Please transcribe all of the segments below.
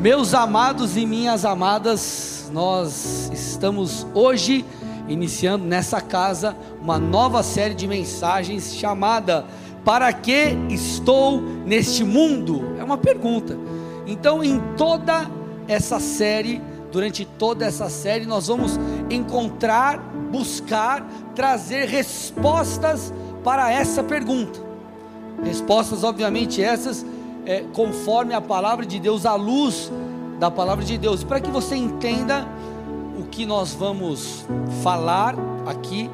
Meus amados e minhas amadas, nós estamos hoje iniciando nessa casa uma nova série de mensagens chamada Para que estou neste mundo? É uma pergunta. Então, em toda essa série, durante toda essa série, nós vamos encontrar, buscar, trazer respostas para essa pergunta. Respostas, obviamente, essas é, conforme a palavra de Deus, à luz da palavra de Deus, para que você entenda o que nós vamos falar aqui.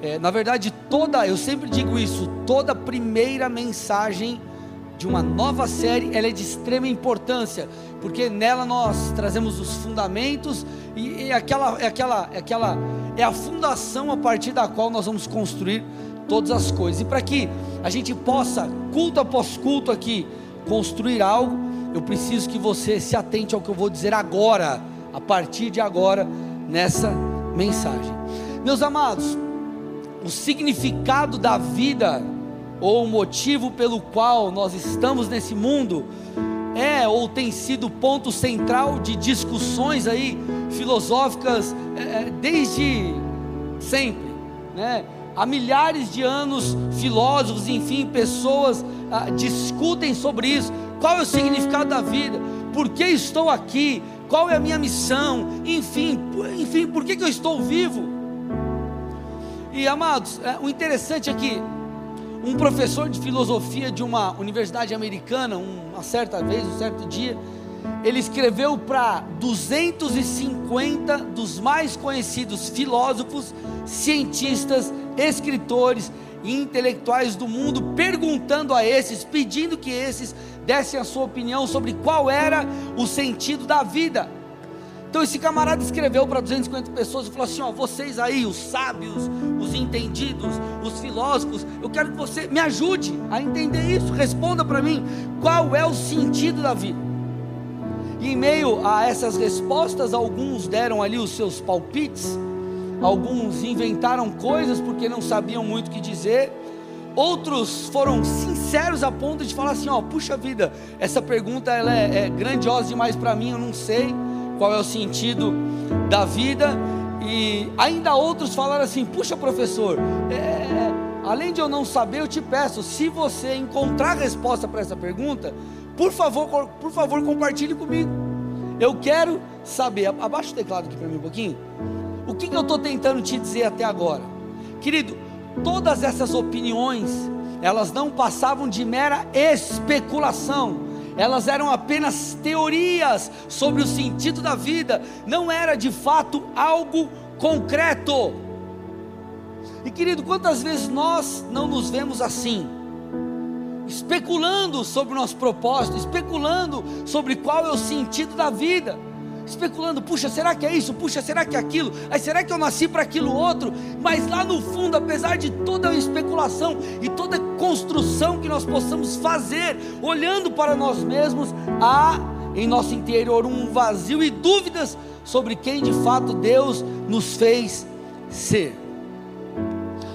É, na verdade, toda, eu sempre digo isso, toda primeira mensagem de uma nova série, ela é de extrema importância, porque nela nós trazemos os fundamentos e, e aquela, é aquela, é aquela, é a fundação a partir da qual nós vamos construir todas as coisas. E para que a gente possa, culto após culto aqui, construir algo, eu preciso que você se atente ao que eu vou dizer agora, a partir de agora, nessa mensagem. Meus amados, o significado da vida, ou o motivo pelo qual nós estamos nesse mundo, é ou tem sido ponto central de discussões aí filosóficas é, é desde sempre, né? Há milhares de anos, filósofos, enfim, pessoas ah, discutem sobre isso. Qual é o significado da vida? Por que estou aqui? Qual é a minha missão? Enfim, enfim, por que, que eu estou vivo? E amados, é, o interessante é que um professor de filosofia de uma universidade americana, uma certa vez, um certo dia, ele escreveu para 250 dos mais conhecidos filósofos, cientistas, escritores e intelectuais do mundo, perguntando a esses, pedindo que esses dessem a sua opinião sobre qual era o sentido da vida. Então esse camarada escreveu para 250 pessoas e falou assim: ó, vocês aí, os sábios, os entendidos, os filósofos, eu quero que você me ajude a entender isso. Responda para mim qual é o sentido da vida. E em meio a essas respostas, alguns deram ali os seus palpites, alguns inventaram coisas porque não sabiam muito o que dizer, outros foram sinceros a ponto de falar assim: ó, puxa vida, essa pergunta ela é, é grandiosa demais para mim, eu não sei qual é o sentido da vida. E ainda outros falaram assim: puxa, professor, é, é além de eu não saber, eu te peço, se você encontrar resposta para essa pergunta, por favor, por favor, compartilhe comigo. Eu quero saber. Abaixa o teclado aqui para mim um pouquinho. O que, que eu estou tentando te dizer até agora? Querido, todas essas opiniões, elas não passavam de mera especulação, elas eram apenas teorias sobre o sentido da vida, não era de fato algo concreto. E querido, quantas vezes nós não nos vemos assim? especulando sobre o nosso propósito, especulando sobre qual é o sentido da vida, especulando, puxa, será que é isso? Puxa, será que é aquilo? Aí será que eu nasci para aquilo outro? Mas lá no fundo, apesar de toda a especulação e toda a construção que nós possamos fazer, olhando para nós mesmos, há em nosso interior um vazio e dúvidas sobre quem de fato Deus nos fez ser.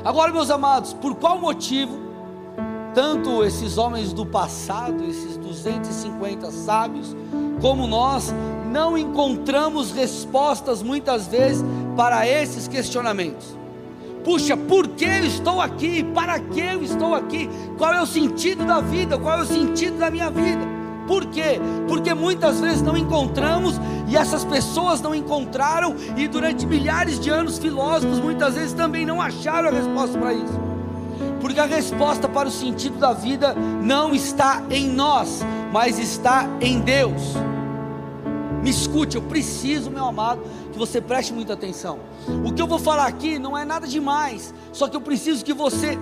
Agora, meus amados, por qual motivo tanto esses homens do passado, esses 250 sábios, como nós, não encontramos respostas muitas vezes para esses questionamentos. Puxa, por que eu estou aqui? Para que eu estou aqui? Qual é o sentido da vida? Qual é o sentido da minha vida? Por quê? Porque muitas vezes não encontramos e essas pessoas não encontraram, e durante milhares de anos, filósofos muitas vezes também não acharam a resposta para isso porque a resposta para o sentido da vida não está em nós, mas está em Deus. Me escute, eu preciso, meu amado, que você preste muita atenção. O que eu vou falar aqui não é nada demais, só que eu preciso que você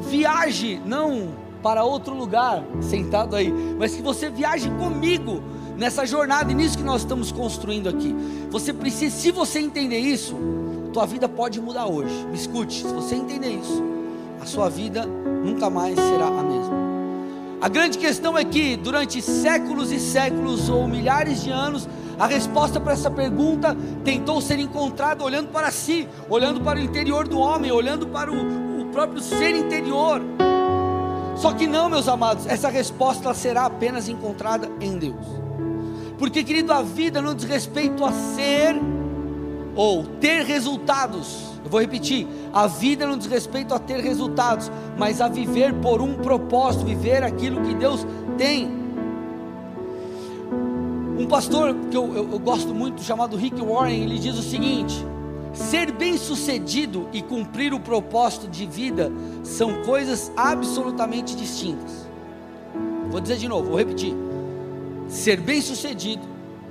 viaje, não para outro lugar, sentado aí, mas que você viaje comigo nessa jornada e nisso que nós estamos construindo aqui. Você precisa, se você entender isso, tua vida pode mudar hoje. Me escute, se você entender isso, a sua vida nunca mais será a mesma. A grande questão é que durante séculos e séculos ou milhares de anos, a resposta para essa pergunta tentou ser encontrada olhando para si, olhando para o interior do homem, olhando para o, o próprio ser interior. Só que não, meus amados, essa resposta será apenas encontrada em Deus. Porque, querido, a vida não diz respeito a ser ou ter resultados. Eu vou repetir: a vida não diz respeito a ter resultados, mas a viver por um propósito, viver aquilo que Deus tem. Um pastor que eu, eu, eu gosto muito, chamado Rick Warren, ele diz o seguinte: ser bem-sucedido e cumprir o propósito de vida são coisas absolutamente distintas. Vou dizer de novo, vou repetir. Ser bem-sucedido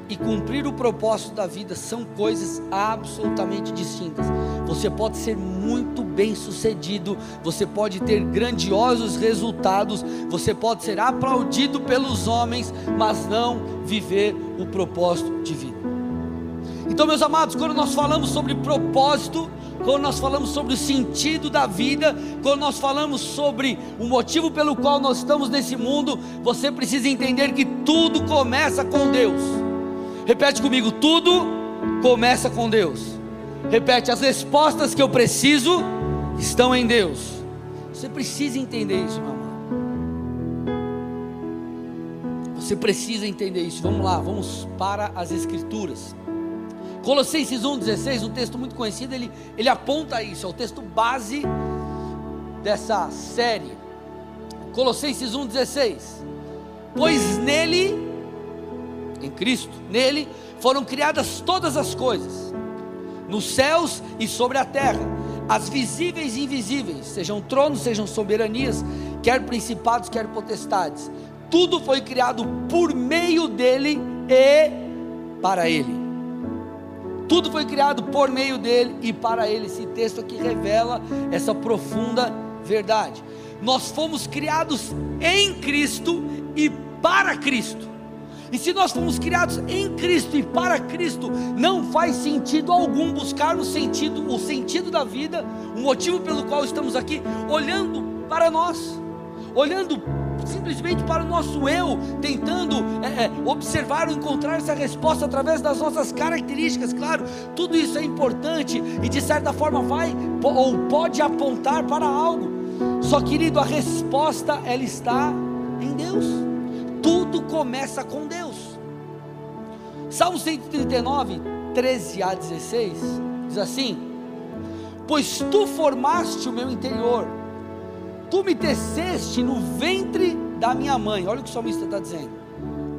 e cumprir o propósito da vida são coisas absolutamente distintas. Você pode ser muito bem sucedido, você pode ter grandiosos resultados, você pode ser aplaudido pelos homens, mas não viver o propósito de vida. Então, meus amados, quando nós falamos sobre propósito, quando nós falamos sobre o sentido da vida, quando nós falamos sobre o motivo pelo qual nós estamos nesse mundo, você precisa entender que tudo começa com Deus. Repete comigo: tudo começa com Deus. Repete: as respostas que eu preciso estão em Deus. Você precisa entender isso, meu amado. Você precisa entender isso. Vamos lá, vamos para as Escrituras. Colossenses 1,16, um texto muito conhecido, ele, ele aponta isso, é o texto base dessa série. Colossenses 1,16. Pois nele em Cristo, nele foram criadas todas as coisas, nos céus e sobre a terra, as visíveis e invisíveis, sejam tronos, sejam soberanias, quer principados, quer potestades. Tudo foi criado por meio dele e para ele. Tudo foi criado por meio dele e para ele. Esse texto aqui revela essa profunda verdade. Nós fomos criados em Cristo e para Cristo. E se nós fomos criados em Cristo e para Cristo, não faz sentido algum buscarmos sentido, o sentido da vida, o motivo pelo qual estamos aqui, olhando para nós, olhando simplesmente para o nosso eu, tentando é, é, observar ou encontrar essa resposta através das nossas características. Claro, tudo isso é importante e de certa forma vai ou pode apontar para algo. Só querido, a resposta ela está em Deus tudo começa com Deus. Salmo 139, 13 a 16, diz assim: Pois tu formaste o meu interior, tu me teceste no ventre da minha mãe. Olha o que o salmista está dizendo.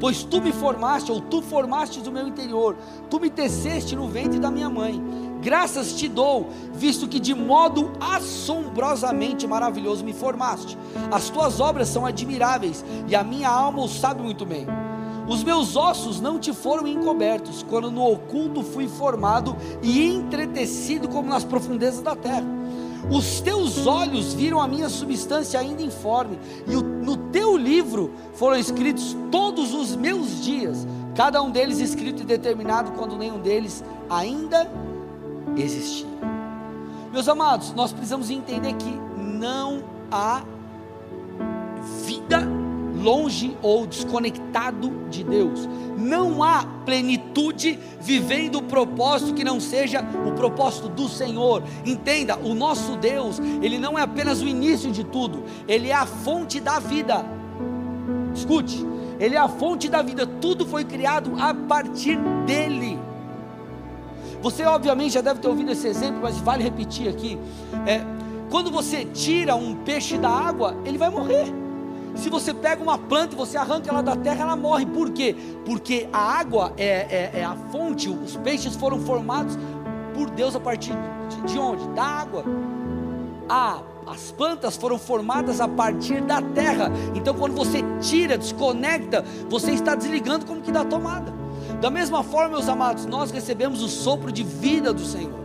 Pois tu me formaste, ou tu formaste o meu interior, tu me teceste no ventre da minha mãe. Graças te dou, visto que de modo assombrosamente maravilhoso me formaste. As tuas obras são admiráveis e a minha alma o sabe muito bem. Os meus ossos não te foram encobertos, quando no oculto fui formado e entretecido como nas profundezas da terra. Os teus olhos viram a minha substância ainda informe, e no teu livro foram escritos todos os meus dias, cada um deles escrito e determinado, quando nenhum deles ainda existia. Meus amados, nós precisamos entender que não há vida longe ou desconectado de Deus. Não há plenitude vivendo o propósito que não seja o propósito do Senhor. Entenda, o nosso Deus, ele não é apenas o início de tudo, ele é a fonte da vida. Escute, ele é a fonte da vida, tudo foi criado a partir dele. Você obviamente já deve ter ouvido esse exemplo, mas vale repetir aqui. É, quando você tira um peixe da água, ele vai morrer. Se você pega uma planta e você arranca ela da terra, ela morre. Por quê? Porque a água é, é, é a fonte, os peixes foram formados por Deus a partir de, de onde? Da água. Ah, as plantas foram formadas a partir da terra. Então, quando você tira, desconecta, você está desligando como que da tomada. Da mesma forma, meus amados, nós recebemos o sopro de vida do Senhor.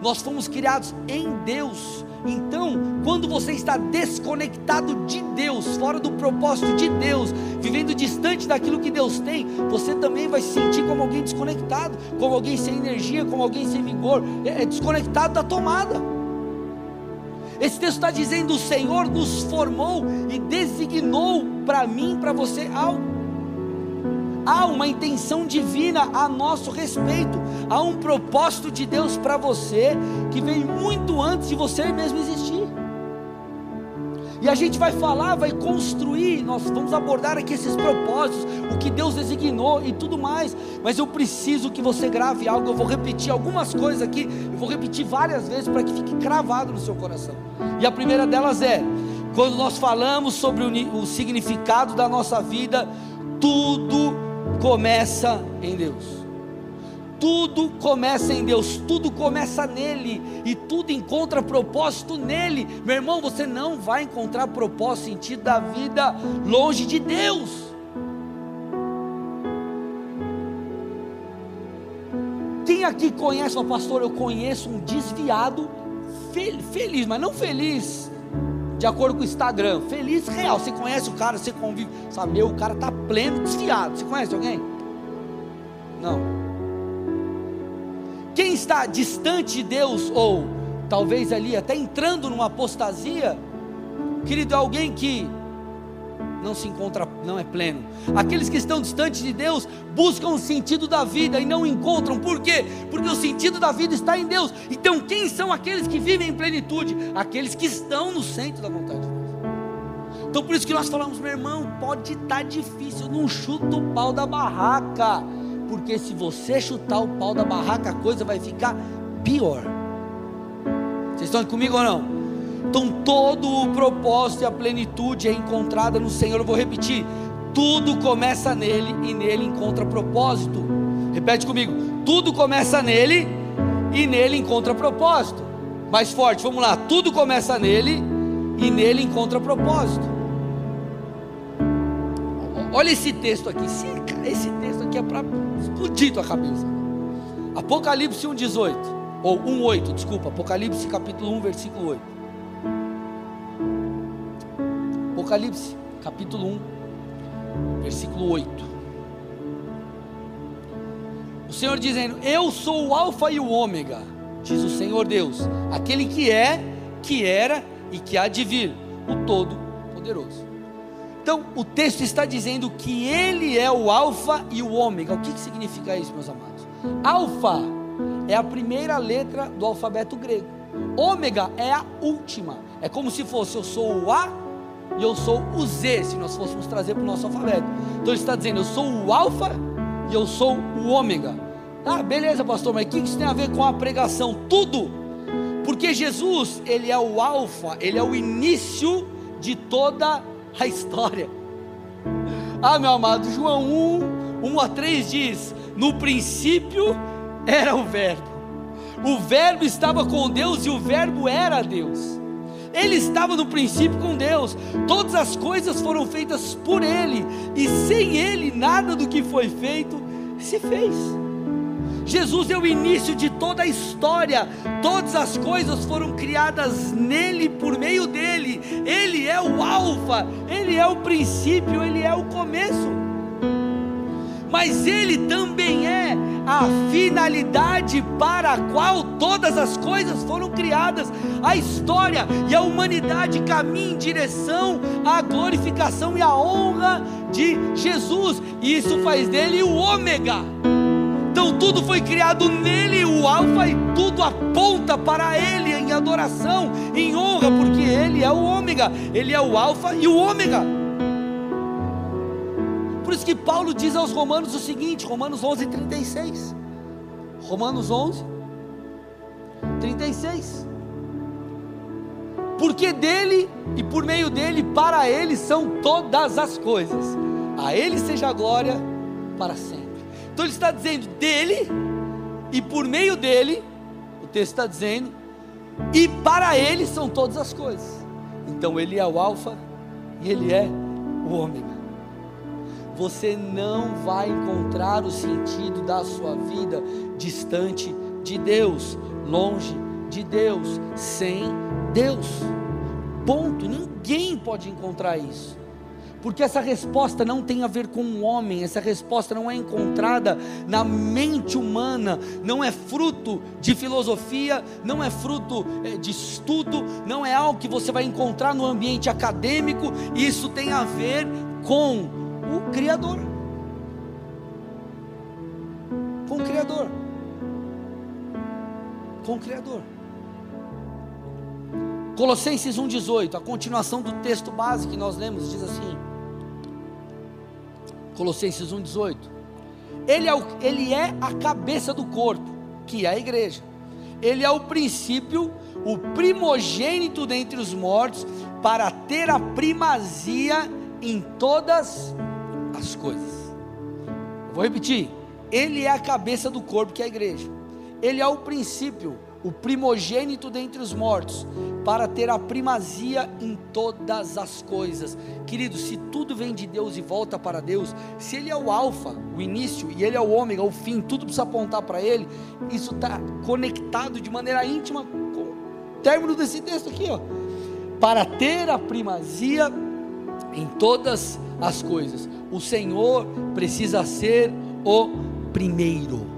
Nós fomos criados em Deus. Então, quando você está desconectado de Deus, fora do propósito de Deus, vivendo distante daquilo que Deus tem, você também vai se sentir como alguém desconectado, como alguém sem energia, como alguém sem vigor, é, é desconectado da tomada. Esse texto está dizendo: o Senhor nos formou e designou para mim, para você algo. Há uma intenção divina a nosso respeito, há um propósito de Deus para você que vem muito antes de você mesmo existir. E a gente vai falar, vai construir, nós vamos abordar aqui esses propósitos, o que Deus designou e tudo mais. Mas eu preciso que você grave algo, eu vou repetir algumas coisas aqui, eu vou repetir várias vezes para que fique cravado no seu coração. E a primeira delas é: quando nós falamos sobre o, o significado da nossa vida, tudo começa em Deus. Tudo começa em Deus, tudo começa nele e tudo encontra propósito nele. Meu irmão, você não vai encontrar propósito, sentido da vida longe de Deus. Quem aqui conhece, pastor, eu conheço um desviado feliz, mas não feliz de acordo com o Instagram, feliz real. Você conhece o cara, você convive, sabe, meu, o cara tá pleno desviado. Você conhece alguém? Não. Quem está distante de Deus, ou talvez ali até entrando numa apostasia, querido, é alguém que não se encontra, não é pleno. Aqueles que estão distantes de Deus buscam o sentido da vida e não encontram. Por quê? Porque o sentido da vida está em Deus. Então, quem são aqueles que vivem em plenitude? Aqueles que estão no centro da vontade de Deus. Então, por isso que nós falamos, meu irmão, pode estar difícil, não chuta o pau da barraca porque se você chutar o pau da barraca, a coisa vai ficar pior. Vocês estão comigo ou não? Então, todo o propósito e a plenitude é encontrada no Senhor. Eu vou repetir: tudo começa nele e nele encontra propósito. Repete comigo: tudo começa nele e nele encontra propósito. Mais forte, vamos lá: tudo começa nele e nele encontra propósito. Olha esse texto aqui. Esse texto aqui é para explodir tua cabeça. Apocalipse 1,18. Ou 1,8, desculpa. Apocalipse capítulo 1, versículo 8. Apocalipse capítulo 1, versículo 8. O Senhor dizendo: Eu sou o Alfa e o Ômega, diz o Senhor Deus, aquele que é, que era e que há de vir, o Todo-Poderoso. Então, o texto está dizendo que ele é o Alfa e o Ômega. O que, que significa isso, meus amados? Alfa é a primeira letra do alfabeto grego. Ômega é a última. É como se fosse eu sou o A e eu sou o Z, se nós fôssemos trazer para o nosso alfabeto. Então ele está dizendo, eu sou o Alfa e eu sou o Ômega. Ah, beleza, pastor, mas o que isso tem a ver com a pregação? Tudo. Porque Jesus, ele é o Alfa, ele é o início de toda a história. Ah, meu amado, João 1, 1 a 3 diz: No princípio era o Verbo, o Verbo estava com Deus e o Verbo era Deus. Ele estava no princípio com Deus, todas as coisas foram feitas por Ele, e sem Ele nada do que foi feito se fez. Jesus é o início de toda a história, todas as coisas foram criadas nele, por meio dele, ele é o Alfa, ele é o princípio, ele é o começo, mas ele também é a finalidade para a qual todas as coisas foram criadas, a história e a humanidade caminham em direção à glorificação e à honra de Jesus, e isso faz dele o Ômega. Então tudo foi criado nele, o Alfa, e tudo aponta para ele em adoração, em honra, porque ele é o Ômega, ele é o Alfa e o Ômega. Por isso que Paulo diz aos Romanos o seguinte, Romanos 11, 36. Romanos 11, 36. Porque dele e por meio dele, para ele são todas as coisas. A ele seja a glória para sempre. Então ele está dizendo dele, e por meio dele, o texto está dizendo, e para ele são todas as coisas. Então ele é o Alfa e ele é o Ômega. Você não vai encontrar o sentido da sua vida distante de Deus, longe de Deus, sem Deus. Ponto. Ninguém pode encontrar isso porque essa resposta não tem a ver com o homem, essa resposta não é encontrada na mente humana, não é fruto de filosofia, não é fruto é, de estudo, não é algo que você vai encontrar no ambiente acadêmico, isso tem a ver com o Criador. Com o Criador. Com o Criador. Colossenses 1,18, a continuação do texto base que nós lemos, diz assim: Colossenses 1,18. Ele, é ele é a cabeça do corpo, que é a igreja. Ele é o princípio, o primogênito dentre os mortos, para ter a primazia em todas as coisas. vou repetir. Ele é a cabeça do corpo, que é a igreja. Ele é o princípio, o primogênito dentre os mortos, para ter a primazia em todas as coisas. Querido, se tudo vem de Deus e volta para Deus, se Ele é o Alfa, o início, e Ele é o ômega, o fim, tudo precisa apontar para Ele, isso está conectado de maneira íntima com o término desse texto aqui, ó. Para ter a primazia em todas as coisas. O Senhor precisa ser o primeiro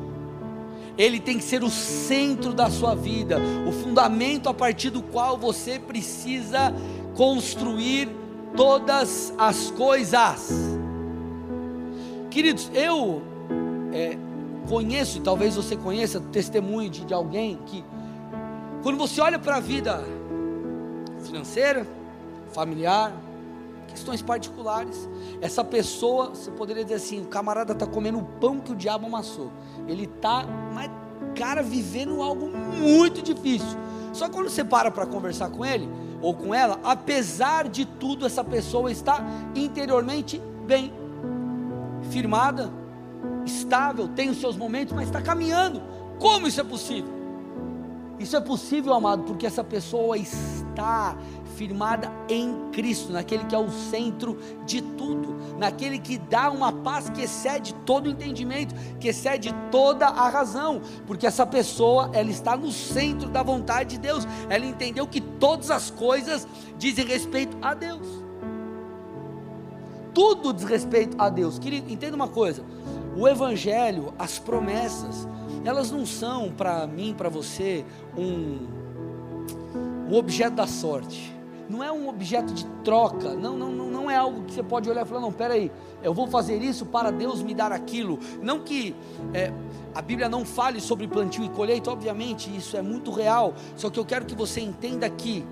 ele tem que ser o centro da sua vida, o fundamento a partir do qual você precisa construir todas as coisas. Queridos, eu é, conheço, talvez você conheça, testemunho de, de alguém que, quando você olha para a vida financeira, familiar, questões particulares, essa pessoa, você poderia dizer assim: o camarada está comendo o pão que o diabo amassou. Ele está, mas, cara, vivendo algo muito difícil. Só quando você para para conversar com ele ou com ela, apesar de tudo, essa pessoa está interiormente bem, firmada, estável, tem os seus momentos, mas está caminhando. Como isso é possível? Isso é possível, amado, porque essa pessoa está firmada em Cristo, naquele que é o centro de tudo, naquele que dá uma paz que excede todo entendimento, que excede toda a razão, porque essa pessoa, ela está no centro da vontade de Deus, ela entendeu que todas as coisas dizem respeito a Deus. Tudo diz respeito a Deus. Querido, entenda uma coisa: o Evangelho, as promessas, elas não são para mim, para você, um, um objeto da sorte não é um objeto de troca, não, não, não é algo que você pode olhar e falar, não, peraí, eu vou fazer isso para Deus me dar aquilo. Não que é, a Bíblia não fale sobre plantio e colheita, obviamente, isso é muito real, só que eu quero que você entenda que,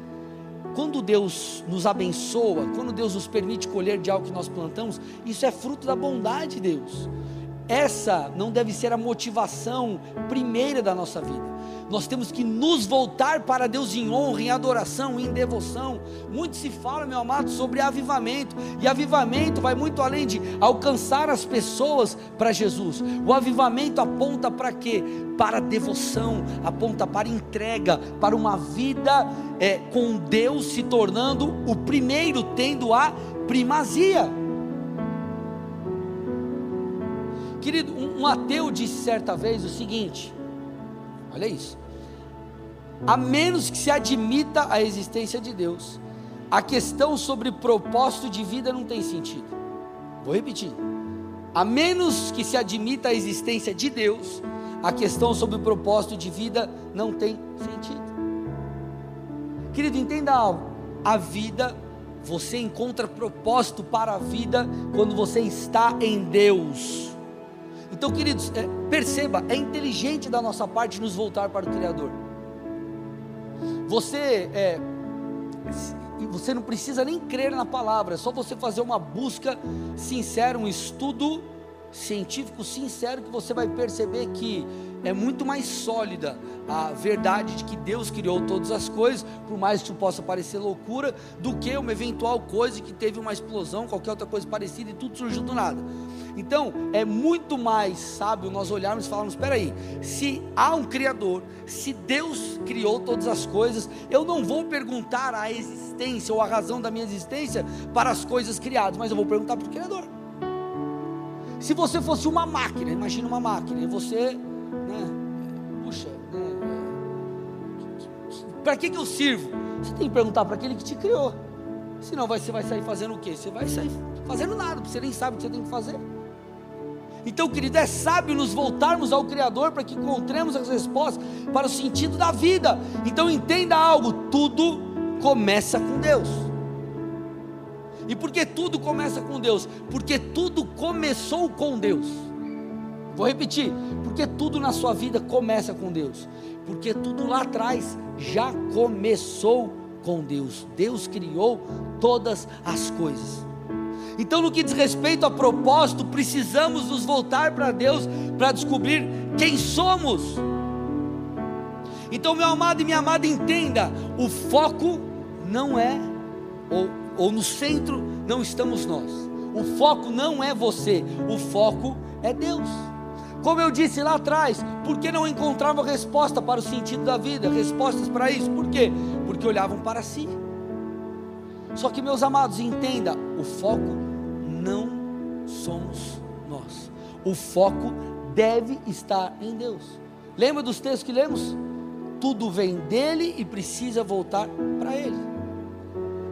quando Deus nos abençoa, quando Deus nos permite colher de algo que nós plantamos, isso é fruto da bondade de Deus. Essa não deve ser a motivação primeira da nossa vida nós temos que nos voltar para Deus em honra, em adoração, em devoção. Muito se fala, meu amado, sobre avivamento, e avivamento vai muito além de alcançar as pessoas para Jesus. O avivamento aponta para quê? Para devoção, aponta para entrega, para uma vida é, com Deus se tornando o primeiro, tendo a primazia. Querido, um, um ateu disse certa vez o seguinte: Olha isso. A menos que se admita a existência de Deus, a questão sobre propósito de vida não tem sentido. Vou repetir. A menos que se admita a existência de Deus, a questão sobre propósito de vida não tem sentido. Querido, entenda algo. A vida, você encontra propósito para a vida quando você está em Deus. Então, queridos, é, perceba, é inteligente da nossa parte nos voltar para o Criador. Você é, você não precisa nem crer na palavra, é só você fazer uma busca sincera, um estudo científico sincero que você vai perceber que é muito mais sólida a verdade de que Deus criou todas as coisas, por mais que isso possa parecer loucura, do que uma eventual coisa que teve uma explosão, qualquer outra coisa parecida e tudo surgiu do nada. Então, é muito mais sábio nós olharmos e falarmos: espera aí, se há um Criador, se Deus criou todas as coisas, eu não vou perguntar a existência ou a razão da minha existência para as coisas criadas, mas eu vou perguntar para o Criador. Se você fosse uma máquina, imagina uma máquina, e você, para que, que eu sirvo? Você tem que perguntar para aquele que te criou. Senão você vai sair fazendo o quê? Você vai sair fazendo nada, você nem sabe o que você tem que fazer. Então, querido, é sábio nos voltarmos ao Criador para que encontremos as respostas para o sentido da vida. Então, entenda algo: tudo começa com Deus. E por que tudo começa com Deus? Porque tudo começou com Deus. Vou repetir, porque tudo na sua vida começa com Deus. Porque tudo lá atrás já começou com Deus. Deus criou todas as coisas. Então, no que diz respeito a propósito, precisamos nos voltar para Deus para descobrir quem somos. Então, meu amado e minha amada, entenda: o foco não é, ou, ou no centro não estamos nós. O foco não é você, o foco é Deus. Como eu disse lá atrás, por que não encontravam resposta para o sentido da vida, respostas para isso? Por quê? Porque olhavam para si. Só que, meus amados, entenda: o foco não somos nós. O foco deve estar em Deus. Lembra dos textos que lemos? Tudo vem dele e precisa voltar para ele.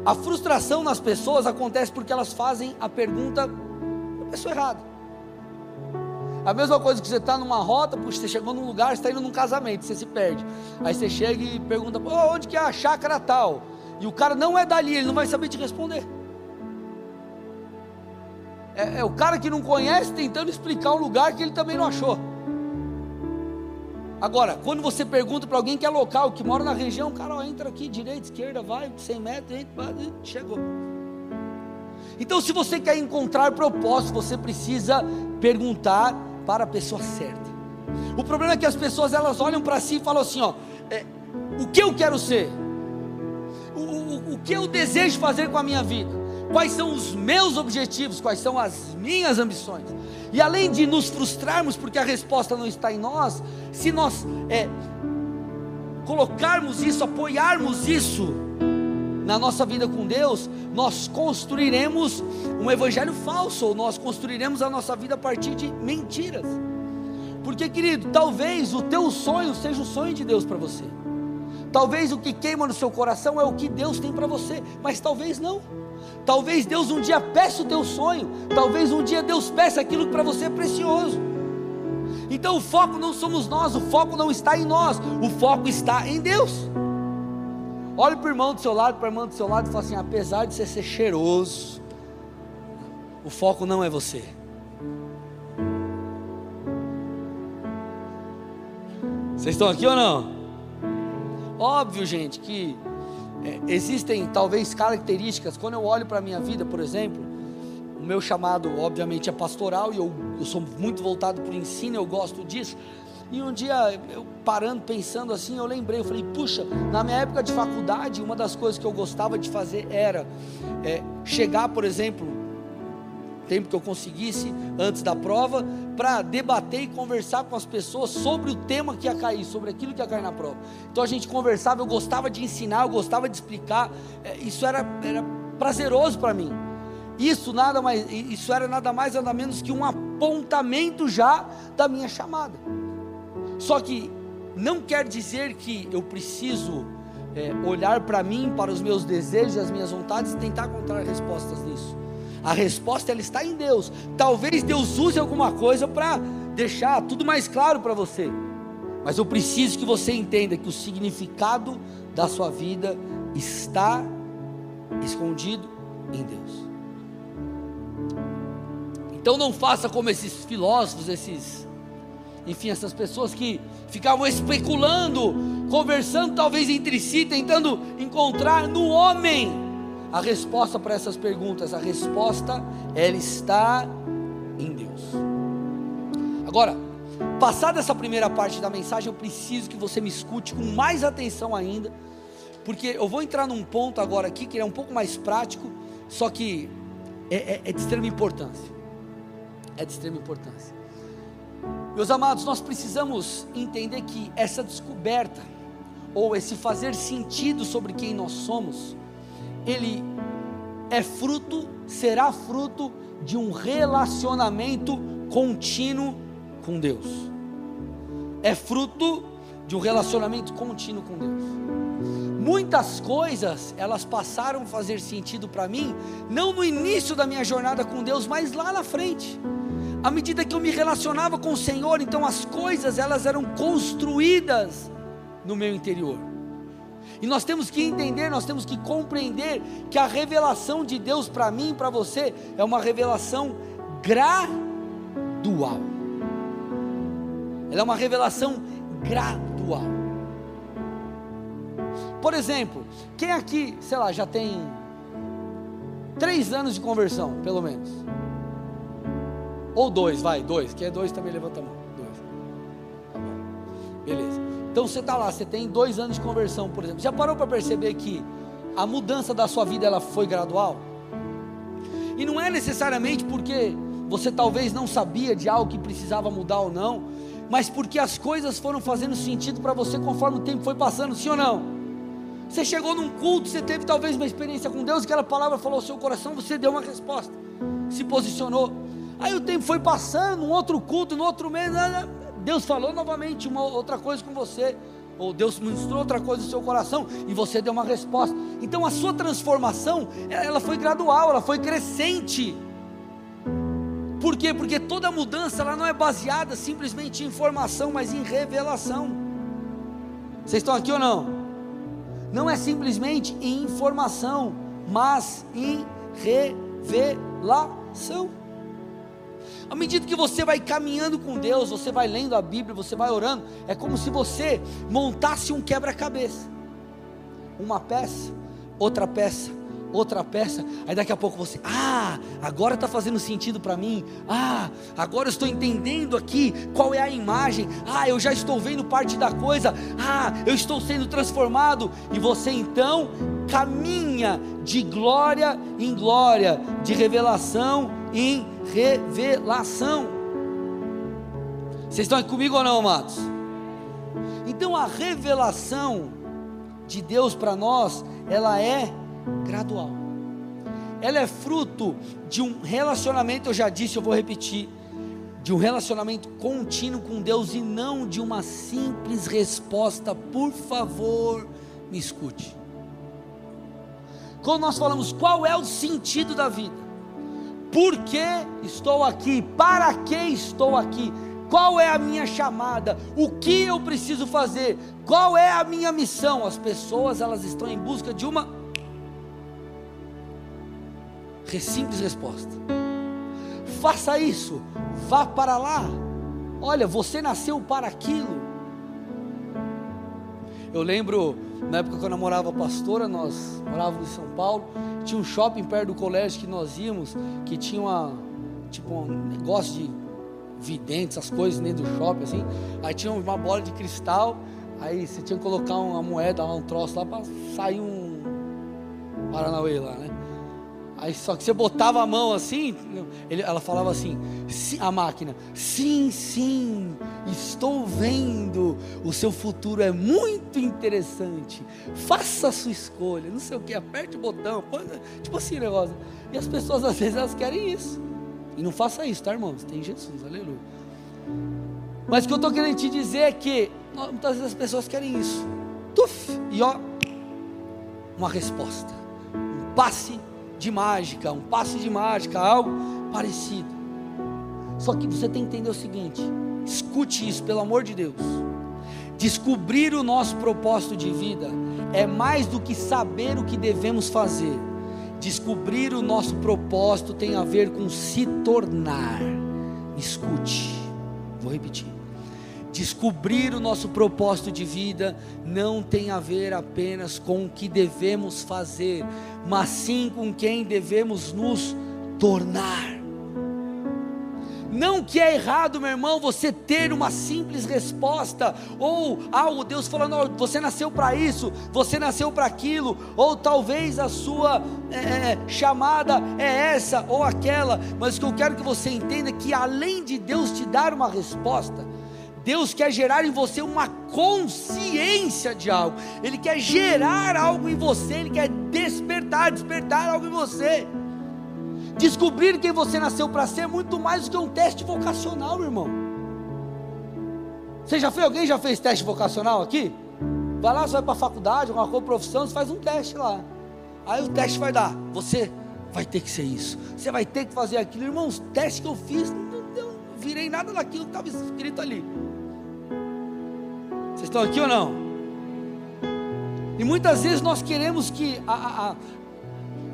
A frustração nas pessoas acontece porque elas fazem a pergunta da pessoa errada. A mesma coisa que você está numa rota, puxa, você chegou num lugar, você está indo num casamento, você se perde. Aí você chega e pergunta, onde que é a chácara tal? E o cara não é dali, ele não vai saber te responder. É, é o cara que não conhece tentando explicar um lugar que ele também não achou. Agora, quando você pergunta para alguém que é local, que mora na região, o cara ó, entra aqui, direita, esquerda, vai, 100 metros, entra, chegou. Então, se você quer encontrar propósito, você precisa perguntar para a pessoa certa. O problema é que as pessoas elas olham para si e falam assim: ó, é, o que eu quero ser? O, o, o que eu desejo fazer com a minha vida? Quais são os meus objetivos? Quais são as minhas ambições? E além de nos frustrarmos porque a resposta não está em nós, se nós é, colocarmos isso, apoiarmos isso na nossa vida com Deus, nós construiremos um evangelho falso, ou nós construiremos a nossa vida a partir de mentiras. Porque, querido, talvez o teu sonho seja o sonho de Deus para você. Talvez o que queima no seu coração é o que Deus tem para você, mas talvez não. Talvez Deus um dia peça o teu sonho, talvez um dia Deus peça aquilo que para você é precioso. Então o foco não somos nós, o foco não está em nós, o foco está em Deus. Olhe para o irmão do seu lado, para a irmã do seu lado e fala assim: apesar de você ser cheiroso, o foco não é você. Vocês estão aqui ou não? Óbvio, gente, que é, existem talvez características. Quando eu olho para a minha vida, por exemplo, o meu chamado, obviamente, é pastoral e eu, eu sou muito voltado para o ensino, eu gosto disso. E um dia, eu parando, pensando assim, eu lembrei, eu falei, puxa, na minha época de faculdade, uma das coisas que eu gostava de fazer era é, chegar, por exemplo, tempo que eu conseguisse antes da prova, para debater e conversar com as pessoas sobre o tema que ia cair, sobre aquilo que ia cair na prova. Então a gente conversava, eu gostava de ensinar, eu gostava de explicar, é, isso era, era prazeroso para mim. Isso nada mais, isso era nada mais nada menos que um apontamento já da minha chamada. Só que não quer dizer que eu preciso é, olhar para mim, para os meus desejos, as minhas vontades e tentar encontrar respostas nisso. A resposta ela está em Deus. Talvez Deus use alguma coisa para deixar tudo mais claro para você. Mas eu preciso que você entenda que o significado da sua vida está escondido em Deus. Então não faça como esses filósofos, esses enfim, essas pessoas que ficavam especulando, conversando talvez entre si, tentando encontrar no homem a resposta para essas perguntas. A resposta, ela está em Deus. Agora, passada essa primeira parte da mensagem, eu preciso que você me escute com mais atenção ainda, porque eu vou entrar num ponto agora aqui que é um pouco mais prático, só que é, é, é de extrema importância. É de extrema importância. Meus amados, nós precisamos entender que essa descoberta, ou esse fazer sentido sobre quem nós somos, ele é fruto, será fruto de um relacionamento contínuo com Deus. É fruto de um relacionamento contínuo com Deus. Muitas coisas, elas passaram a fazer sentido para mim, não no início da minha jornada com Deus, mas lá na frente à medida que eu me relacionava com o Senhor, então as coisas elas eram construídas no meu interior. E nós temos que entender, nós temos que compreender que a revelação de Deus para mim e para você é uma revelação gradual. Ela é uma revelação gradual. Por exemplo, quem aqui, sei lá, já tem três anos de conversão, pelo menos? Ou dois, vai, dois. Quem é dois também levanta a mão. Dois. Tá bom. Beleza. Então você está lá, você tem dois anos de conversão, por exemplo. Já parou para perceber que a mudança da sua vida ela foi gradual? E não é necessariamente porque você talvez não sabia de algo que precisava mudar ou não, mas porque as coisas foram fazendo sentido para você conforme o tempo foi passando, sim ou não? Você chegou num culto, você teve talvez uma experiência com Deus, aquela palavra falou ao seu coração, você deu uma resposta, se posicionou. Aí o tempo foi passando, um outro culto, no outro mês, Deus falou novamente uma outra coisa com você, ou Deus ministrou outra coisa no seu coração e você deu uma resposta. Então a sua transformação, ela foi gradual, ela foi crescente. Por quê? Porque toda mudança ela não é baseada simplesmente em informação, mas em revelação. Vocês estão aqui ou não? Não é simplesmente em informação, mas em revelação. À medida que você vai caminhando com Deus, você vai lendo a Bíblia, você vai orando, é como se você montasse um quebra-cabeça. Uma peça, outra peça, outra peça, aí daqui a pouco você, ah, agora está fazendo sentido para mim, ah, agora eu estou entendendo aqui qual é a imagem, ah, eu já estou vendo parte da coisa, ah, eu estou sendo transformado, e você então caminha de glória em glória, de revelação em revelação. Vocês estão aqui comigo ou não, amados? Então a revelação de Deus para nós, ela é gradual. Ela é fruto de um relacionamento, eu já disse, eu vou repetir, de um relacionamento contínuo com Deus e não de uma simples resposta, por favor, me escute. Quando nós falamos qual é o sentido da vida, por que estou aqui? Para que estou aqui? Qual é a minha chamada? O que eu preciso fazer? Qual é a minha missão? As pessoas elas estão em busca de uma simples resposta. Faça isso, vá para lá. Olha, você nasceu para aquilo. Eu lembro na época que eu namorava pastora, nós morávamos em São Paulo tinha um shopping perto do colégio que nós íamos, que tinha uma, tipo um negócio de vidente, essas coisas dentro do shopping, assim. Aí tinha uma bola de cristal, aí você tinha que colocar uma moeda lá, um troço lá, para sair um Paranauê lá, né? Aí só que você botava a mão assim, ele, ela falava assim, a máquina, sim, sim, estou vendo, o seu futuro é muito interessante, faça a sua escolha, não sei o que, aperte o botão, tipo assim negócio. E as pessoas às vezes elas querem isso. E não faça isso, tá irmãos? Tem Jesus, aleluia. Mas o que eu estou querendo te dizer é que muitas vezes as pessoas querem isso. Tuf, e ó, uma resposta, um passe de mágica, um passe de mágica, algo parecido. Só que você tem que entender o seguinte: escute isso, pelo amor de Deus. Descobrir o nosso propósito de vida é mais do que saber o que devemos fazer. Descobrir o nosso propósito tem a ver com se tornar. Escute, vou repetir. Descobrir o nosso propósito de vida não tem a ver apenas com o que devemos fazer, mas sim com quem devemos nos tornar. Não que é errado, meu irmão, você ter uma simples resposta, ou algo, Deus falando, oh, você nasceu para isso, você nasceu para aquilo, ou talvez a sua é, é, chamada é essa ou aquela, mas o que eu quero que você entenda é que além de Deus te dar uma resposta, Deus quer gerar em você uma consciência de algo, Ele quer gerar algo em você, Ele quer despertar, despertar algo em você. Descobrir quem você nasceu para ser é muito mais do que um teste vocacional, irmão. Você já fez? Alguém já fez teste vocacional aqui? Vai lá, você vai para a faculdade, alguma coisa, profissão, você faz um teste lá. Aí o teste vai dar, você vai ter que ser isso, você vai ter que fazer aquilo. Irmãos, teste que eu fiz, não, não virei nada daquilo que estava escrito ali. Estão aqui ou não? E muitas vezes nós queremos que a, a, a,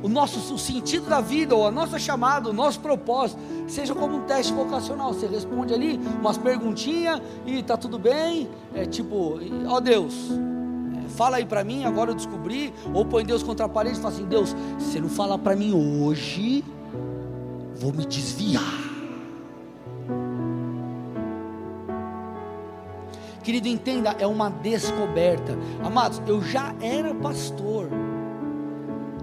o nosso o sentido da vida, ou a nossa chamada, o nosso propósito, seja como um teste vocacional. Você responde ali umas perguntinhas e tá tudo bem. É tipo, ó Deus, fala aí para mim, agora eu descobri, ou põe Deus contra a parede e fala assim: Deus, se você não falar para mim hoje, vou me desviar. Querido, entenda, é uma descoberta. Amados, eu já era pastor.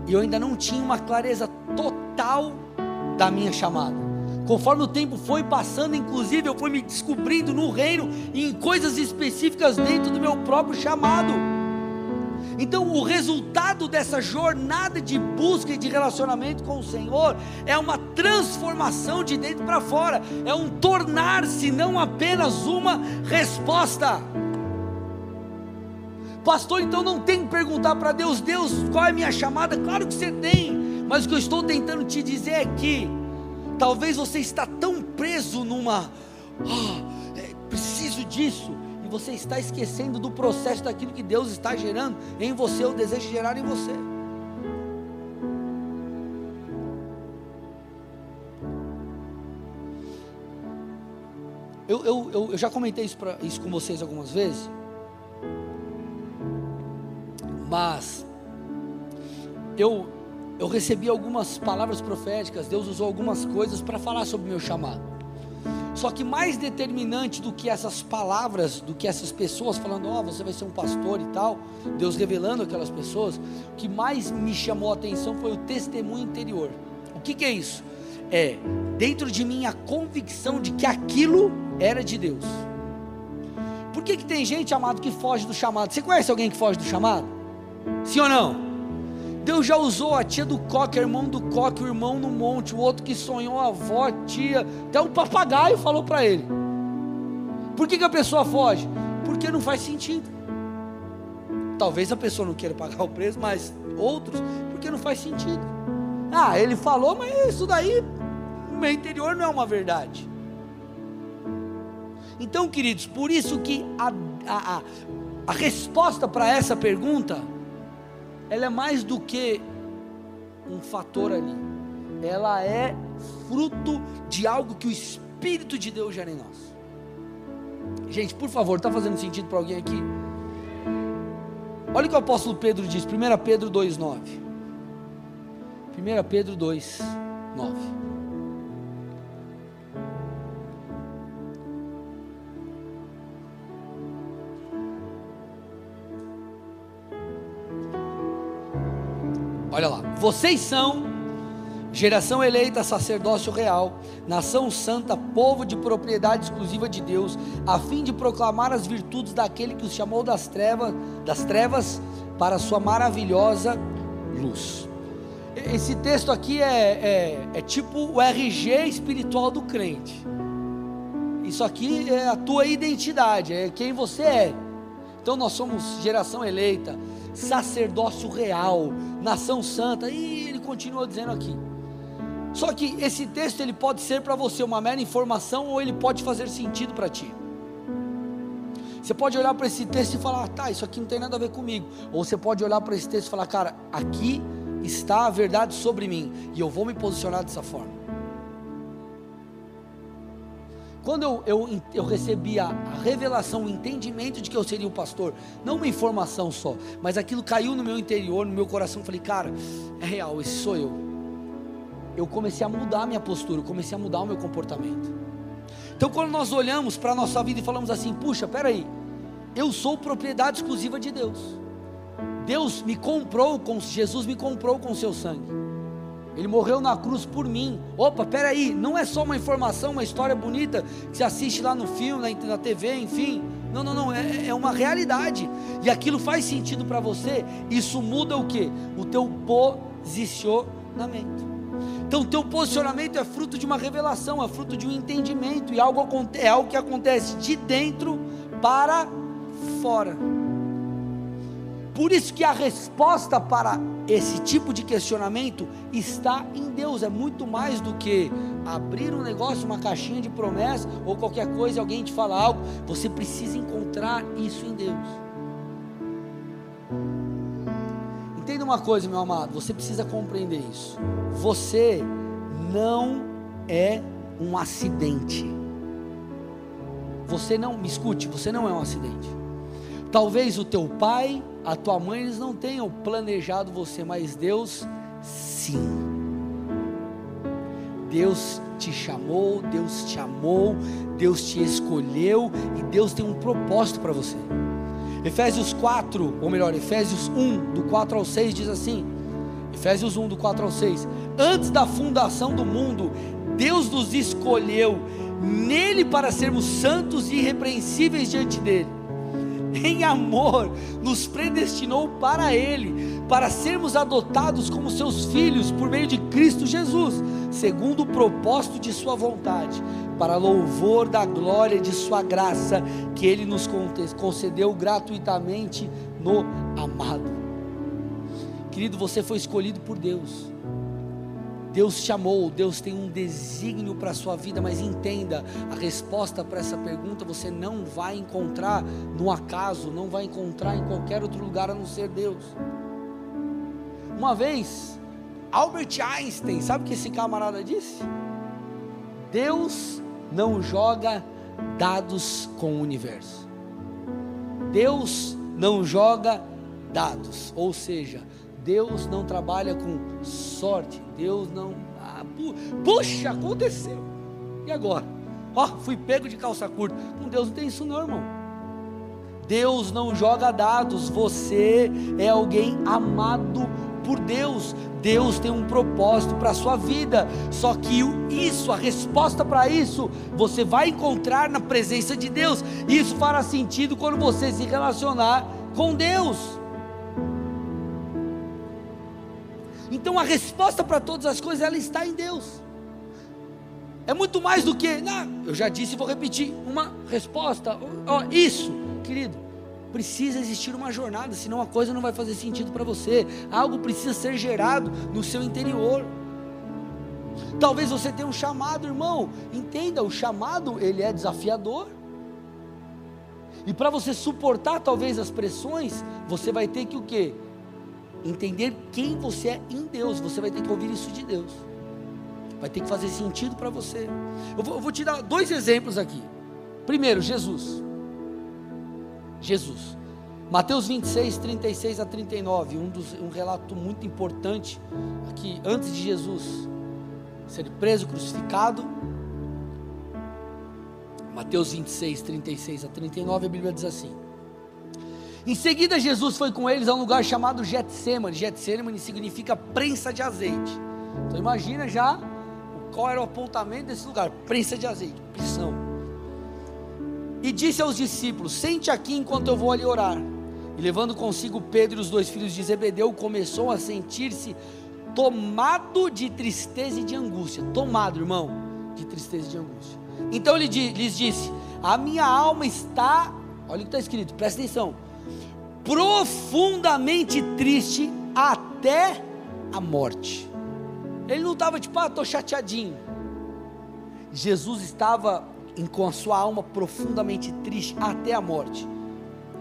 E eu ainda não tinha uma clareza total da minha chamada. Conforme o tempo foi passando, inclusive eu fui me descobrindo no reino e em coisas específicas dentro do meu próprio chamado. Então, o resultado dessa jornada de busca e de relacionamento com o Senhor é uma transformação de dentro para fora, é um tornar-se não apenas uma resposta. Pastor, então não tem que perguntar para Deus, Deus, qual é a minha chamada? Claro que você tem, mas o que eu estou tentando te dizer é que talvez você está tão preso numa, oh, é, preciso disso, você está esquecendo do processo daquilo que Deus está gerando em você, o desejo de gerar em você. Eu, eu, eu, eu já comentei isso, pra, isso com vocês algumas vezes. Mas eu eu recebi algumas palavras proféticas, Deus usou algumas coisas para falar sobre o meu chamado. Só que mais determinante do que essas palavras, do que essas pessoas falando, ó, oh, você vai ser um pastor e tal, Deus revelando aquelas pessoas, o que mais me chamou a atenção foi o testemunho interior. O que, que é isso? É dentro de mim a convicção de que aquilo era de Deus. Por que, que tem gente, amado, que foge do chamado? Você conhece alguém que foge do chamado? Sim ou não? Deus já usou a tia do coque, a irmão do coque, o irmão no monte, o outro que sonhou, a avó, a tia, até um papagaio falou para ele. Por que, que a pessoa foge? Porque não faz sentido. Talvez a pessoa não queira pagar o preço, mas outros, porque não faz sentido. Ah, ele falou, mas isso daí no meu interior não é uma verdade. Então, queridos, por isso que a, a, a, a resposta para essa pergunta ela é mais do que um fator ali. Ela é fruto de algo que o Espírito de Deus gera em nós. Gente, por favor, está fazendo sentido para alguém aqui? Olha o que o apóstolo Pedro diz, 1 Pedro 2,9. 1 Pedro 2, 9. Olha lá, vocês são geração eleita, sacerdócio real, nação santa, povo de propriedade exclusiva de Deus, a fim de proclamar as virtudes daquele que os chamou das trevas, das trevas para a sua maravilhosa luz. Esse texto aqui é, é, é tipo o RG espiritual do crente. Isso aqui é a tua identidade, é quem você é. Então nós somos geração eleita, sacerdócio real, nação santa, e ele continua dizendo aqui. Só que esse texto ele pode ser para você uma mera informação ou ele pode fazer sentido para ti. Você pode olhar para esse texto e falar, tá, isso aqui não tem nada a ver comigo. Ou você pode olhar para esse texto e falar, cara, aqui está a verdade sobre mim e eu vou me posicionar dessa forma. Quando eu, eu, eu recebi a, a, revelação, o entendimento de que eu seria o pastor, não uma informação só, mas aquilo caiu no meu interior, no meu coração, falei, cara, é real, esse sou eu. Eu comecei a mudar a minha postura, eu comecei a mudar o meu comportamento. Então, quando nós olhamos para a nossa vida e falamos assim, puxa, peraí, eu sou propriedade exclusiva de Deus. Deus me comprou com Jesus me comprou com seu sangue. Ele morreu na cruz por mim. Opa, peraí, não é só uma informação, uma história bonita que você assiste lá no filme, na, na TV, enfim. Não, não, não, é, é uma realidade. E aquilo faz sentido para você. Isso muda o que? O teu posicionamento. Então, o teu posicionamento é fruto de uma revelação, é fruto de um entendimento, e algo, é algo que acontece de dentro para fora. Por isso que a resposta para esse tipo de questionamento está em Deus, é muito mais do que abrir um negócio, uma caixinha de promessa ou qualquer coisa, alguém te fala algo, você precisa encontrar isso em Deus. Entenda uma coisa, meu amado, você precisa compreender isso. Você não é um acidente. Você não, me escute, você não é um acidente. Talvez o teu pai, a tua mãe, eles não tenham planejado você, mas Deus sim. Deus te chamou, Deus te amou, Deus te escolheu e Deus tem um propósito para você. Efésios 4, ou melhor, Efésios 1, do 4 ao 6 diz assim: Efésios 1, do 4 ao 6: Antes da fundação do mundo, Deus nos escolheu nele para sermos santos e irrepreensíveis diante dele em amor, nos predestinou para Ele, para sermos adotados como seus filhos por meio de Cristo Jesus, segundo o propósito de Sua vontade, para louvor da glória de Sua graça, que Ele nos concedeu gratuitamente no amado. Querido, você foi escolhido por Deus. Deus te amou, Deus tem um desígnio para a sua vida, mas entenda, a resposta para essa pergunta você não vai encontrar no acaso, não vai encontrar em qualquer outro lugar a não ser Deus. Uma vez, Albert Einstein, sabe o que esse camarada disse? Deus não joga dados com o universo. Deus não joga dados, ou seja, Deus não trabalha com sorte. Deus não. Ah, pu, puxa, aconteceu. E agora? Ó, oh, fui pego de calça curta. Com Deus não tem isso, não, irmão. Deus não joga dados. Você é alguém amado por Deus. Deus tem um propósito para a sua vida. Só que isso, a resposta para isso, você vai encontrar na presença de Deus. Isso fará sentido quando você se relacionar com Deus. Então a resposta para todas as coisas ela está em Deus. É muito mais do que, não, eu já disse e vou repetir, uma resposta. Ó, isso, querido, precisa existir uma jornada, senão a coisa não vai fazer sentido para você. Algo precisa ser gerado no seu interior. Talvez você tenha um chamado, irmão. Entenda, o chamado ele é desafiador. E para você suportar talvez as pressões, você vai ter que o quê? Entender quem você é em Deus, você vai ter que ouvir isso de Deus. Vai ter que fazer sentido para você. Eu vou, eu vou, te dar dois exemplos aqui. Primeiro, Jesus. Jesus. Mateus 26, 36 a 39. Um, dos, um relato muito importante aqui, antes de Jesus ser preso, crucificado. Mateus 26, 36 a 39, a Bíblia diz assim: em seguida, Jesus foi com eles a um lugar chamado Getsemane. Getsemane significa prensa de azeite. Então imagina já qual era o apontamento desse lugar, prensa de azeite, prisão. E disse aos discípulos: Sente aqui enquanto eu vou ali orar. E levando consigo Pedro e os dois filhos de Zebedeu, começou a sentir-se tomado de tristeza e de angústia. Tomado, irmão, de tristeza e de angústia. Então ele lhes disse: A minha alma está, olha o que está escrito, presta atenção profundamente triste até a morte. Ele não estava tipo, ah, estou chateadinho. Jesus estava com a sua alma profundamente triste até a morte.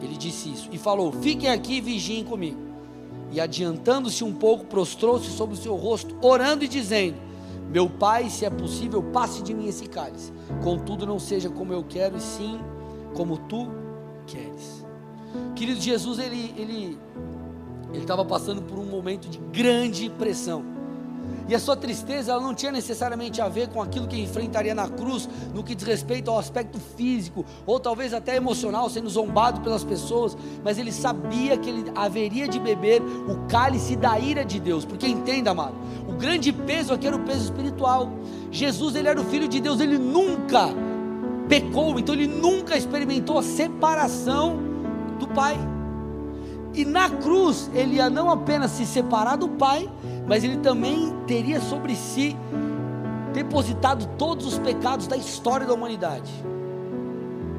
Ele disse isso e falou: Fiquem aqui e vigiem comigo. E adiantando-se um pouco, prostrou-se sobre o seu rosto, orando e dizendo: Meu pai, se é possível, passe de mim esse cálice. Contudo, não seja como eu quero, e sim como tu queres. Querido, Jesus, ele ele ele estava passando por um momento de grande pressão. E a sua tristeza ela não tinha necessariamente a ver com aquilo que enfrentaria na cruz, no que diz respeito ao aspecto físico, ou talvez até emocional, sendo zombado pelas pessoas, mas ele sabia que ele haveria de beber o cálice da ira de Deus, porque entenda, amado, o grande peso aqui era o peso espiritual. Jesus, ele era o filho de Deus, ele nunca pecou, então ele nunca experimentou a separação do Pai. E na cruz ele ia não apenas se separar do Pai, mas ele também teria sobre si depositado todos os pecados da história da humanidade.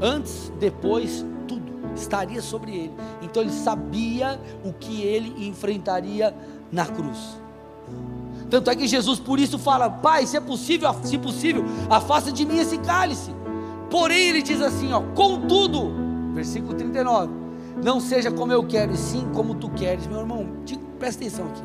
Antes, depois, tudo estaria sobre ele. Então ele sabia o que ele enfrentaria na cruz. Tanto é que Jesus por isso fala: Pai, se é possível, se possível, afasta de mim esse cálice. Porém, ele diz assim: ó, contudo, versículo 39 não seja como eu quero, e sim como tu queres. Meu irmão, presta atenção aqui.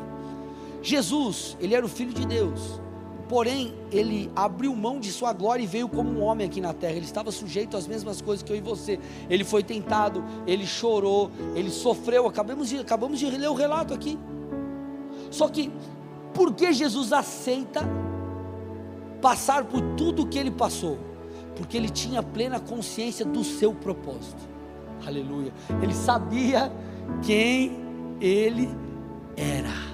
Jesus, ele era o filho de Deus. Porém, ele abriu mão de sua glória e veio como um homem aqui na terra. Ele estava sujeito às mesmas coisas que eu e você. Ele foi tentado, ele chorou, ele sofreu. Acabamos de, acabamos de ler o relato aqui. Só que, por que Jesus aceita passar por tudo o que ele passou? Porque ele tinha plena consciência do seu propósito. Aleluia. Ele sabia quem ele era.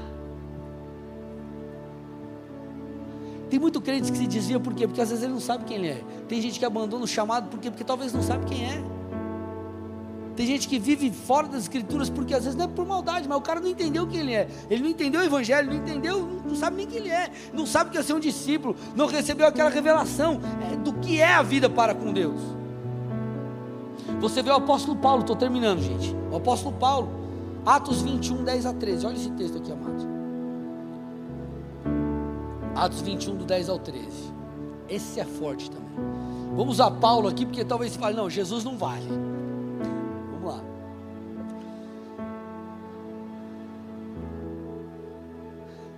Tem muito crente que se dizia por quê? Porque às vezes ele não sabe quem ele é. Tem gente que abandona o chamado por quê? Porque talvez não sabe quem é. Tem gente que vive fora das escrituras porque às vezes não é por maldade, mas o cara não entendeu quem ele é. Ele não entendeu o evangelho, não entendeu, não sabe nem quem ele é. Não sabe que é ser um discípulo, não recebeu aquela revelação é, do que é a vida para com Deus. Você vê o apóstolo Paulo, estou terminando, gente. O apóstolo Paulo, Atos 21, 10 a 13. Olha esse texto aqui, amados. Atos 21, do 10 ao 13. Esse é forte também. Vamos usar Paulo aqui, porque talvez você fale, não, Jesus não vale. Vamos lá.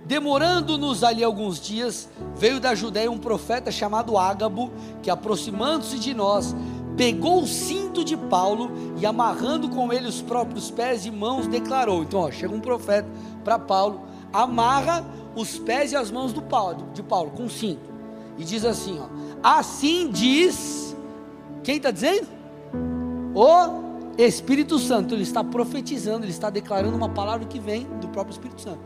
Demorando-nos ali alguns dias, veio da Judéia um profeta chamado Ágabo, que aproximando-se de nós, pegou o cinto de Paulo e amarrando com ele os próprios pés e mãos, declarou. Então, ó, chega um profeta para Paulo, amarra os pés e as mãos do Paulo, de Paulo com cinto. E diz assim: ó, assim diz, quem está dizendo? O Espírito Santo. Ele está profetizando, ele está declarando uma palavra que vem do próprio Espírito Santo.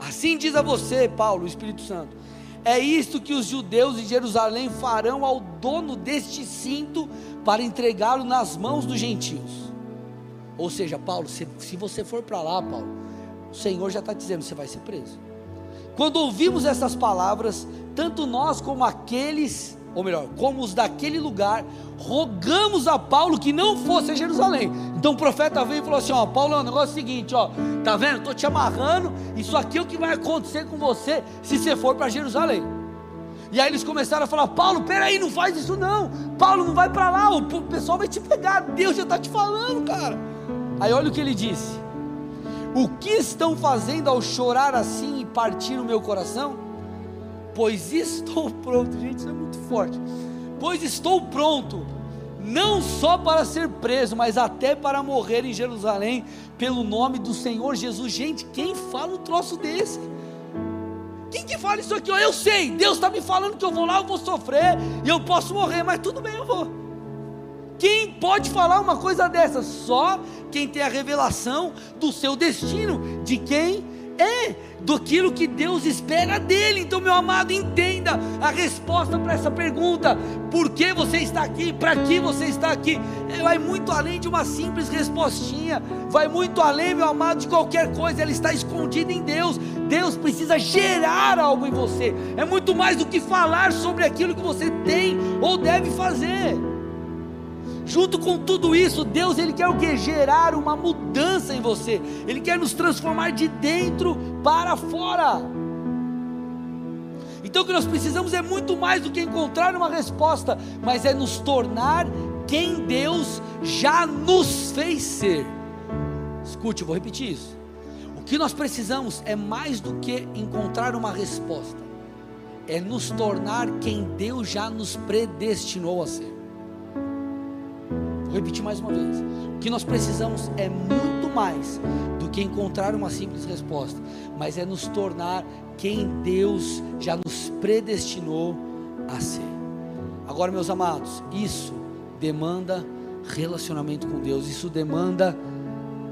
Assim diz a você, Paulo, o Espírito Santo. É isto que os judeus de Jerusalém farão ao dono deste cinto para entregá-lo nas mãos dos gentios. Ou seja, Paulo, se, se você for para lá, Paulo, o Senhor já está dizendo: você vai ser preso. Quando ouvimos essas palavras, tanto nós como aqueles, ou melhor, como os daquele lugar, rogamos a Paulo que não fosse a Jerusalém. Então o profeta veio e falou assim: Ó, Paulo, o negócio é o seguinte, ó, tá vendo? Estou te amarrando, isso aqui é o que vai acontecer com você se você for para Jerusalém. E aí eles começaram a falar: Paulo, peraí, não faz isso não. Paulo, não vai para lá, o pessoal vai te pegar. Deus já está te falando, cara. Aí olha o que ele disse: o que estão fazendo ao chorar assim e partir o meu coração? Pois estou pronto, gente, isso é muito forte. Pois estou pronto, não só para ser preso, mas até para morrer em Jerusalém, pelo nome do Senhor Jesus. Gente, quem fala um troço desse? Quem que fala isso aqui? Eu sei, Deus está me falando que eu vou lá, eu vou sofrer e eu posso morrer, mas tudo bem, eu vou. Quem pode falar uma coisa dessa? Só quem tem a revelação do seu destino, de quem é, daquilo que Deus espera dele. Então, meu amado, entenda a resposta para essa pergunta: por que você está aqui? Para que você está aqui? É, vai muito além de uma simples respostinha, vai muito além, meu amado, de qualquer coisa, ela está escondida em Deus. Deus precisa gerar algo em você, é muito mais do que falar sobre aquilo que você tem ou deve fazer. Junto com tudo isso, Deus ele quer o que? Gerar uma mudança em você. Ele quer nos transformar de dentro para fora. Então o que nós precisamos é muito mais do que encontrar uma resposta, mas é nos tornar quem Deus já nos fez ser. Escute, eu vou repetir isso. O que nós precisamos é mais do que encontrar uma resposta, é nos tornar quem Deus já nos predestinou a ser. Repetir mais uma vez. O que nós precisamos é muito mais do que encontrar uma simples resposta, mas é nos tornar quem Deus já nos predestinou a ser. Agora, meus amados, isso demanda relacionamento com Deus, isso demanda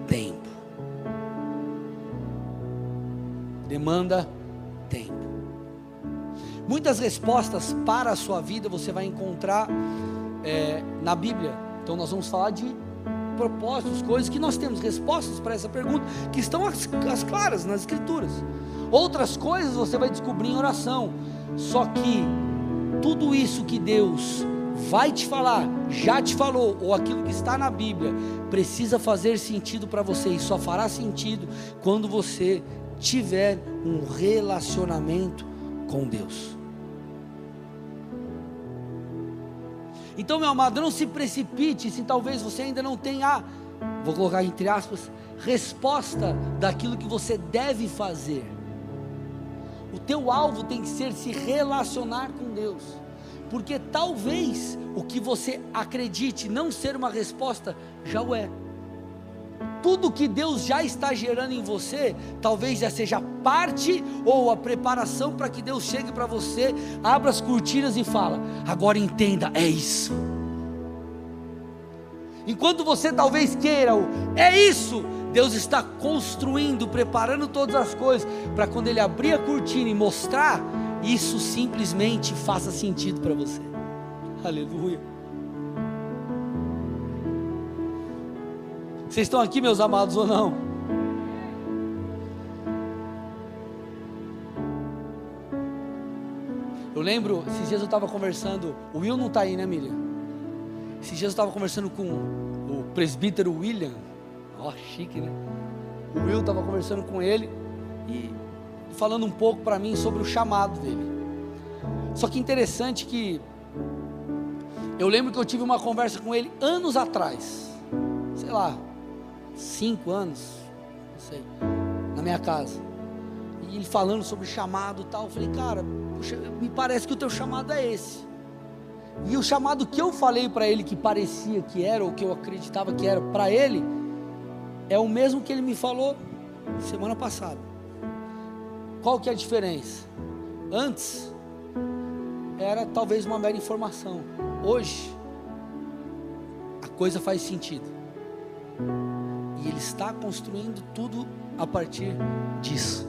tempo. Demanda tempo. Muitas respostas para a sua vida você vai encontrar é, na Bíblia então nós vamos falar de propósitos, coisas que nós temos respostas para essa pergunta, que estão as, as claras nas escrituras. Outras coisas você vai descobrir em oração. Só que tudo isso que Deus vai te falar, já te falou, ou aquilo que está na Bíblia, precisa fazer sentido para você e só fará sentido quando você tiver um relacionamento com Deus. Então, meu amado, não se precipite se talvez você ainda não tenha, vou colocar entre aspas, resposta daquilo que você deve fazer. o teu alvo tem que ser se relacionar com Deus. Porque talvez o que você acredite não ser uma resposta já o é. Tudo que Deus já está gerando em você, talvez já seja parte ou a preparação para que Deus chegue para você, abra as cortinas e fala: "Agora entenda, é isso". Enquanto você talvez queira o é isso, Deus está construindo, preparando todas as coisas para quando Ele abrir a cortina e mostrar, isso simplesmente faça sentido para você. Aleluia. Vocês estão aqui, meus amados, ou não? Eu lembro, esses dias eu estava conversando, o Will não está aí, né, Miriam? Esses dias eu estava conversando com o presbítero William, Ó, oh, chique, né? O Will estava conversando com ele e falando um pouco para mim sobre o chamado dele. Só que interessante que eu lembro que eu tive uma conversa com ele anos atrás, sei lá, cinco anos, não sei, na minha casa. E ele falando sobre chamado e tal, eu falei, cara, puxa, me parece que o teu chamado é esse. E o chamado que eu falei para ele que parecia que era, ou que eu acreditava que era para ele, é o mesmo que ele me falou semana passada. Qual que é a diferença? Antes era talvez uma mera informação. Hoje a coisa faz sentido. E ele está construindo tudo a partir disso.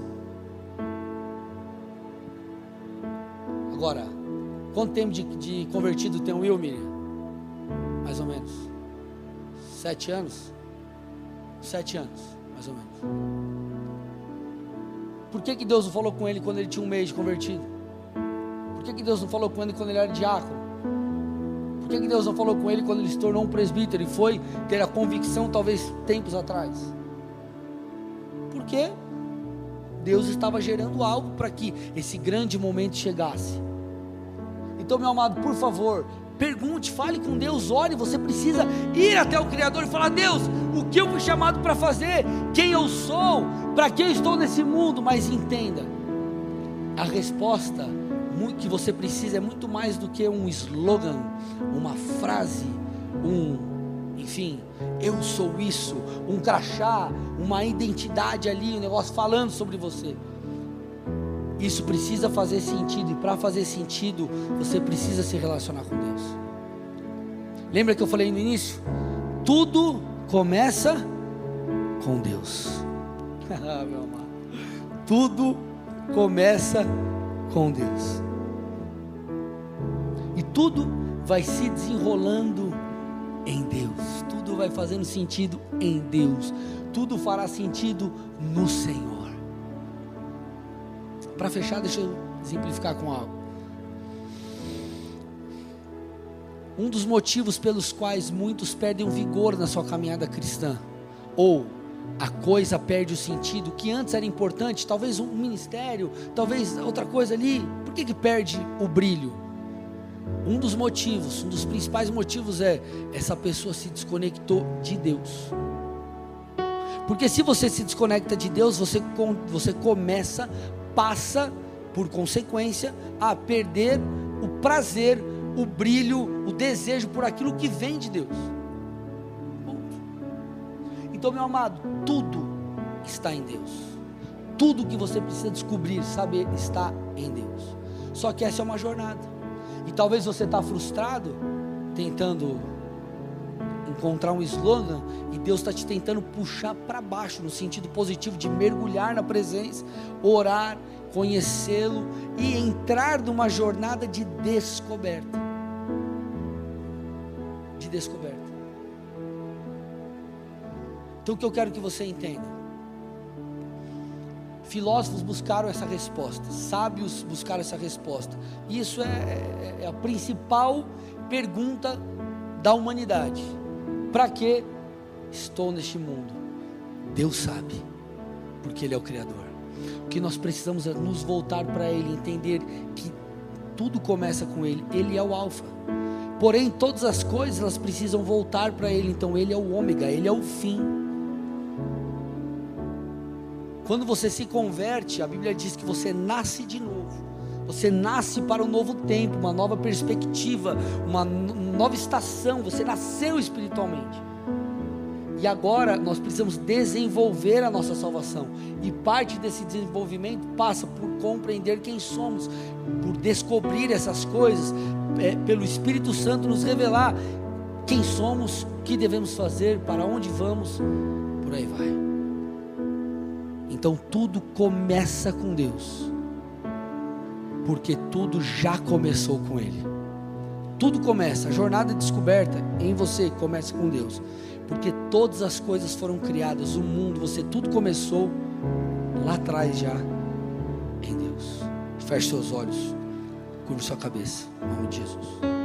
Agora, quanto tempo de, de convertido tem o Will, Miriam? Mais ou menos. Sete anos? Sete anos, mais ou menos. Por que, que Deus não falou com ele quando ele tinha um mês de convertido? Por que, que Deus não falou com ele quando ele era diácono? Que Deus não falou com ele quando ele se tornou um presbítero e foi ter a convicção, talvez tempos atrás? Porque Deus estava gerando algo para que esse grande momento chegasse. Então, meu amado, por favor, pergunte, fale com Deus, ore. Você precisa ir até o Criador e falar: Deus, o que eu fui chamado para fazer, quem eu sou, para que eu estou nesse mundo. Mas entenda, a resposta que você precisa é muito mais do que um slogan, uma frase, um, enfim, eu sou isso, um crachá, uma identidade ali, um negócio falando sobre você. Isso precisa fazer sentido, e para fazer sentido, você precisa se relacionar com Deus. Lembra que eu falei no início? Tudo começa com Deus. Ah. Tudo começa com Deus. E tudo vai se desenrolando em Deus. Tudo vai fazendo sentido em Deus. Tudo fará sentido no Senhor. Para fechar, deixa eu exemplificar com algo. Um dos motivos pelos quais muitos perdem o vigor na sua caminhada cristã, ou a coisa perde o sentido que antes era importante, talvez um ministério, talvez outra coisa ali, por que, que perde o brilho? Um dos motivos, um dos principais motivos é essa pessoa se desconectou de Deus. Porque se você se desconecta de Deus, você, você começa passa, por consequência, a perder o prazer, o brilho, o desejo por aquilo que vem de Deus. Então, meu amado, tudo está em Deus. Tudo que você precisa descobrir, saber, está em Deus. Só que essa é uma jornada. E talvez você está frustrado, tentando encontrar um slogan e Deus está te tentando puxar para baixo, no sentido positivo de mergulhar na presença, orar, conhecê-lo e entrar numa jornada de descoberta. De descoberta. Então o que eu quero que você entenda? Filósofos buscaram essa resposta, sábios buscaram essa resposta. Isso é, é, é a principal pergunta da humanidade para que estou neste mundo? Deus sabe, porque Ele é o Criador. O que nós precisamos é nos voltar para Ele, entender que tudo começa com Ele, Ele é o Alfa. Porém, todas as coisas elas precisam voltar para Ele, então Ele é o ômega, Ele é o fim. Quando você se converte, a Bíblia diz que você nasce de novo. Você nasce para um novo tempo, uma nova perspectiva, uma nova estação. Você nasceu espiritualmente. E agora nós precisamos desenvolver a nossa salvação. E parte desse desenvolvimento passa por compreender quem somos, por descobrir essas coisas, é, pelo Espírito Santo nos revelar quem somos, o que devemos fazer, para onde vamos, por aí vai. Então tudo começa com Deus, porque tudo já começou com Ele. Tudo começa, a jornada de descoberta em você começa com Deus porque todas as coisas foram criadas, o mundo, você tudo começou lá atrás já em Deus. Feche seus olhos, curva sua cabeça, em nome de Jesus.